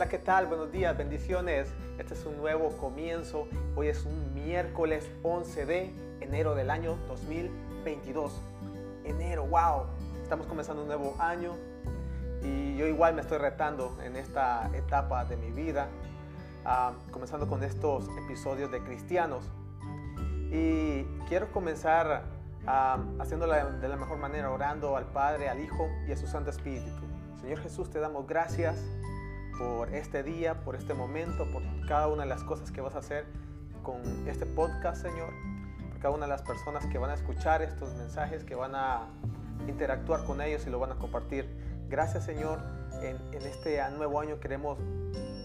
Hola, ¿qué tal? Buenos días, bendiciones. Este es un nuevo comienzo. Hoy es un miércoles 11 de enero del año 2022. Enero, wow. Estamos comenzando un nuevo año y yo igual me estoy retando en esta etapa de mi vida, ah, comenzando con estos episodios de cristianos. Y quiero comenzar uh, haciéndolo de la mejor manera, orando al Padre, al Hijo y a su Santo Espíritu. Señor Jesús, te damos gracias por este día, por este momento, por cada una de las cosas que vas a hacer con este podcast, Señor, por cada una de las personas que van a escuchar estos mensajes, que van a interactuar con ellos y lo van a compartir. Gracias, Señor. En, este nuevo año queremos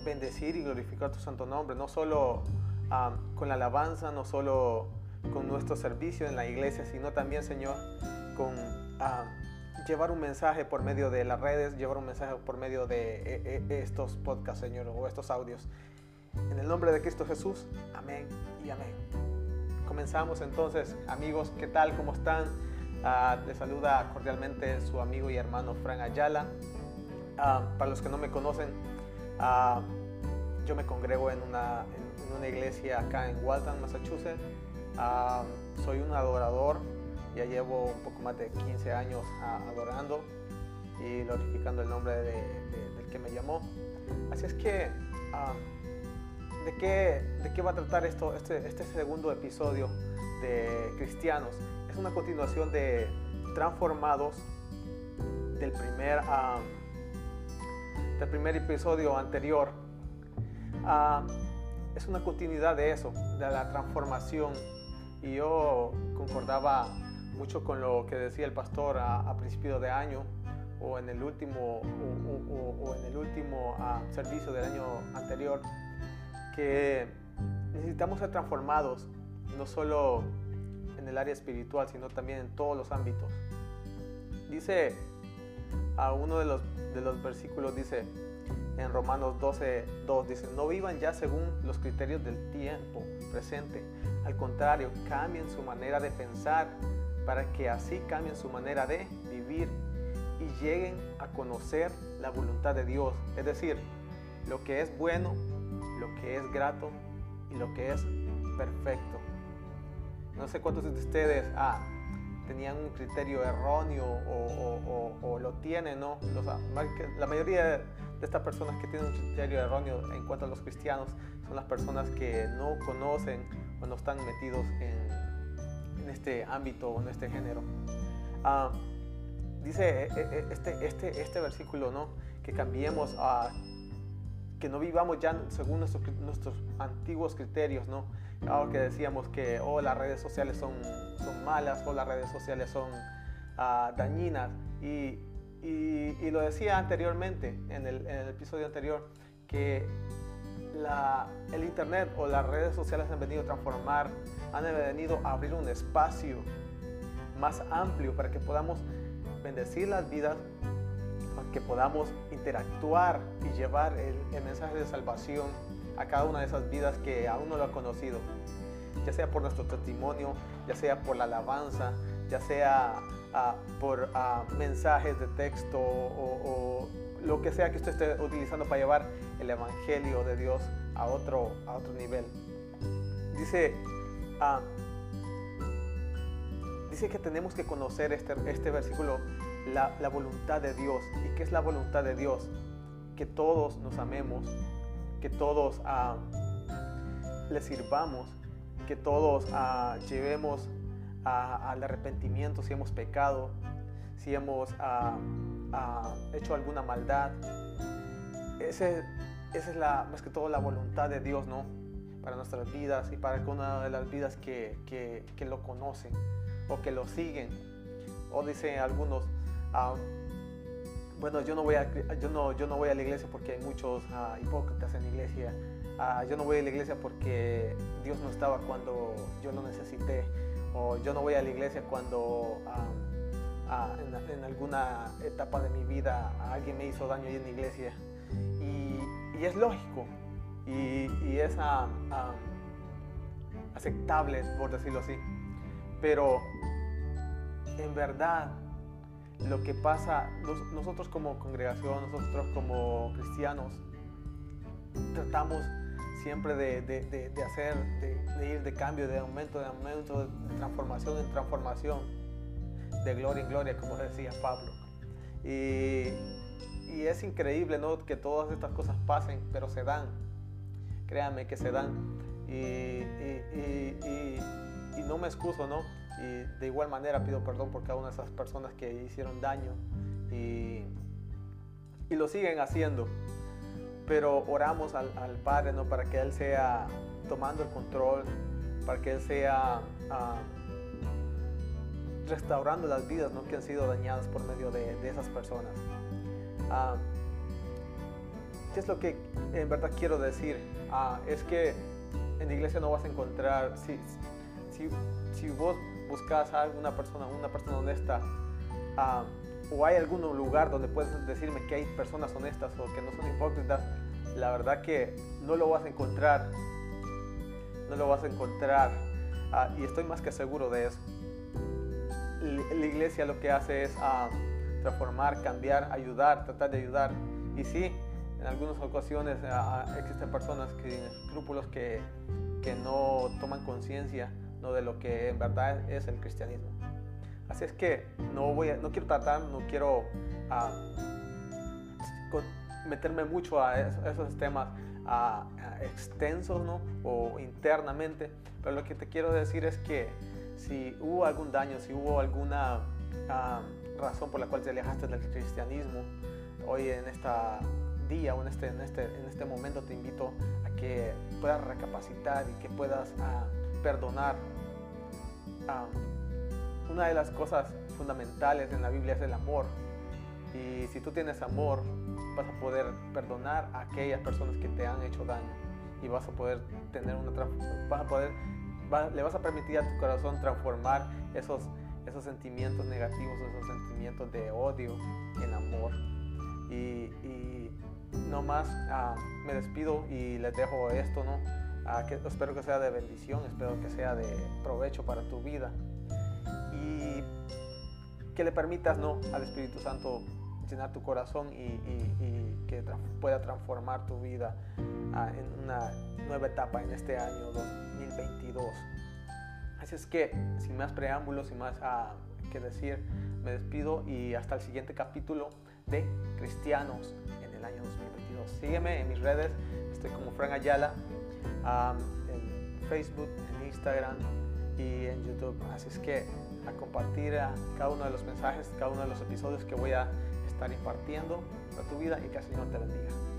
bendecir y glorificar tu santo nombre, no solo con la alabanza, no solo con nuestro servicio en la iglesia, sino también, Señor, con llevar un mensaje por medio de las redes, llevar un mensaje por medio de e, e, estos podcasts, Señor, o estos audios. En el nombre de Cristo Jesús, amén y amén. Comenzamos entonces, amigos, ¿qué tal? ¿Cómo están? Uh, les saluda cordialmente su amigo y hermano Fran Ayala. Ah, para los que no me conocen, uh, yo me congrego en una, en una iglesia acá en Walton, Massachusetts. soy un adorador, ya llevo un poco más de 15 años adorando y glorificando el nombre de, del que me llamó. Así es que, ¿de, qué, ¿de qué va a tratar esto, este, este segundo episodio de Cristianos? Es una continuación de Transformados del primer, del primer episodio anterior es una continuidad de eso, de la transformación. Y yo concordaba mucho con lo que decía el pastor a, principio de año o en el último, o, en el último ah, servicio del año anterior, que necesitamos ser transformados, no solo en el área espiritual, sino también en todos los ámbitos. Dice a uno de los, de los versículos, dice, en Romanos 12, 2 dice, no vivan ya según los criterios del tiempo presente. Al contrario, cambien su manera de pensar para que así cambien su manera de vivir y lleguen a conocer la voluntad de Dios. Es decir, lo que es bueno, lo que es grato y lo que es perfecto. No sé cuántos de ustedes ah, tenían un criterio erróneo o, lo tienen, ¿no? la mayoría de estas personas que tienen un criterio erróneo en cuanto a los cristianos son las personas que no conocen o no están metidos en, este ámbito o en este género. Ah, dice eh, eh, eh, este, este, este versículo, ¿no? Que cambiemos a que no vivamos ya según nuestros, nuestros antiguos criterios, ¿no? Ahora que decíamos que oh, las redes sociales son, son malas o las redes sociales son ah, dañinas. Y y, lo decía anteriormente, en el, episodio anterior, que el Internet o las redes sociales han venido a transformar, han venido a abrir un espacio más amplio para que podamos bendecir las vidas, para que podamos interactuar y llevar el, mensaje de salvación a cada una de esas vidas que aún no lo ha conocido, ya sea por nuestro testimonio, ya sea por la alabanza, ya sea por mensajes de texto o, lo que sea que usted esté utilizando para llevar el Evangelio de Dios a otro, a otro nivel. Dice, ah, dice que tenemos que conocer este, este versículo, la, la, voluntad de Dios. ¿Y qué es la voluntad de Dios? Que todos nos amemos, que todos uh, le sirvamos, que todos uh, llevemos al arrepentimiento si hemos pecado, si hemos ah, ah, hecho alguna maldad. Esa es la, más que todo la voluntad de Dios, ¿no? Para nuestras vidas y para una de las vidas que, que, lo conocen o que lo siguen. O dicen algunos, ah, bueno, yo no, voy a, yo, no, yo no voy a la iglesia porque hay muchos hipócritas en la iglesia. yo no voy a la iglesia porque Dios no estaba cuando yo lo necesité o yo no voy a la iglesia cuando en, alguna etapa de mi vida alguien me hizo daño ahí en la iglesia. Y, es lógico y, es aceptable, por decirlo así. Pero en verdad, lo que pasa, nosotros como congregación, nosotros como cristianos, tratamos siempre de, de, hacer, de, ir de cambio, de aumento, de aumento, de transformación en transformación, de gloria en gloria, como decía Pablo. Y, y es increíble ¿no? que todas estas cosas pasen, pero se dan. Créanme que se dan. Y, y, y, no me excuso, ¿no? Y de igual manera pido perdón por cada una de esas personas que hicieron daño y, lo siguen haciendo pero oramos al, Padre ¿no? para que Él sea tomando el control, para que Él sea ah, restaurando las vidas ¿no? que han sido dañadas por medio de, esas personas. Ah, ¿Qué es lo que en verdad quiero decir? Ah, es que en la iglesia no vas a encontrar, si, si, si vos buscas a una persona, una persona honesta, o hay algún lugar donde puedes decirme que hay personas honestas o que no son hipócritas, la verdad que no lo vas a encontrar. No lo vas a encontrar. Ah, y estoy más que seguro de eso. La iglesia lo que hace es ah, transformar, cambiar, ayudar, tratar de ayudar. Y sí, en algunas ocasiones ah, existen personas que escrúpulos que, que no toman conciencia ¿no? de lo que en verdad es el cristianismo. Así es que no, voy no quiero tratar, no quiero meterme mucho a esos, temas extensos ¿no? o internamente, pero lo que te quiero decir es que si hubo algún daño, si hubo alguna razón por la cual te alejaste del cristianismo, hoy en este día o en este, en este, en este momento te invito a que puedas recapacitar y que puedas perdonar. una de las cosas fundamentales en la Biblia es el amor. Y si tú tienes amor, vas a poder perdonar a aquellas personas que te han hecho daño y vas a poder tener una vas a poder le vas a permitir a tu corazón transformar esos esos sentimientos negativos, esos sentimientos de odio en amor. Y, y no más ah, me despido y les dejo esto, ¿no? Ah, espero que sea de bendición, espero que sea de provecho para tu vida y que le permitas, ¿no? Al Espíritu Santo llenar tu corazón y, que pueda transformar tu vida ah, en una nueva etapa en este año 2022. Así es que, sin más preámbulos, sin más ah, que decir, me despido y hasta el siguiente capítulo de Cristianos en el año 2022. Sígueme en mis redes, estoy como Fran Ayala, en Facebook, en Instagram y en YouTube. Así es que a compartir cada uno de los mensajes, cada uno de los episodios que voy a estar impartiendo a tu vida y que el Señor te bendiga.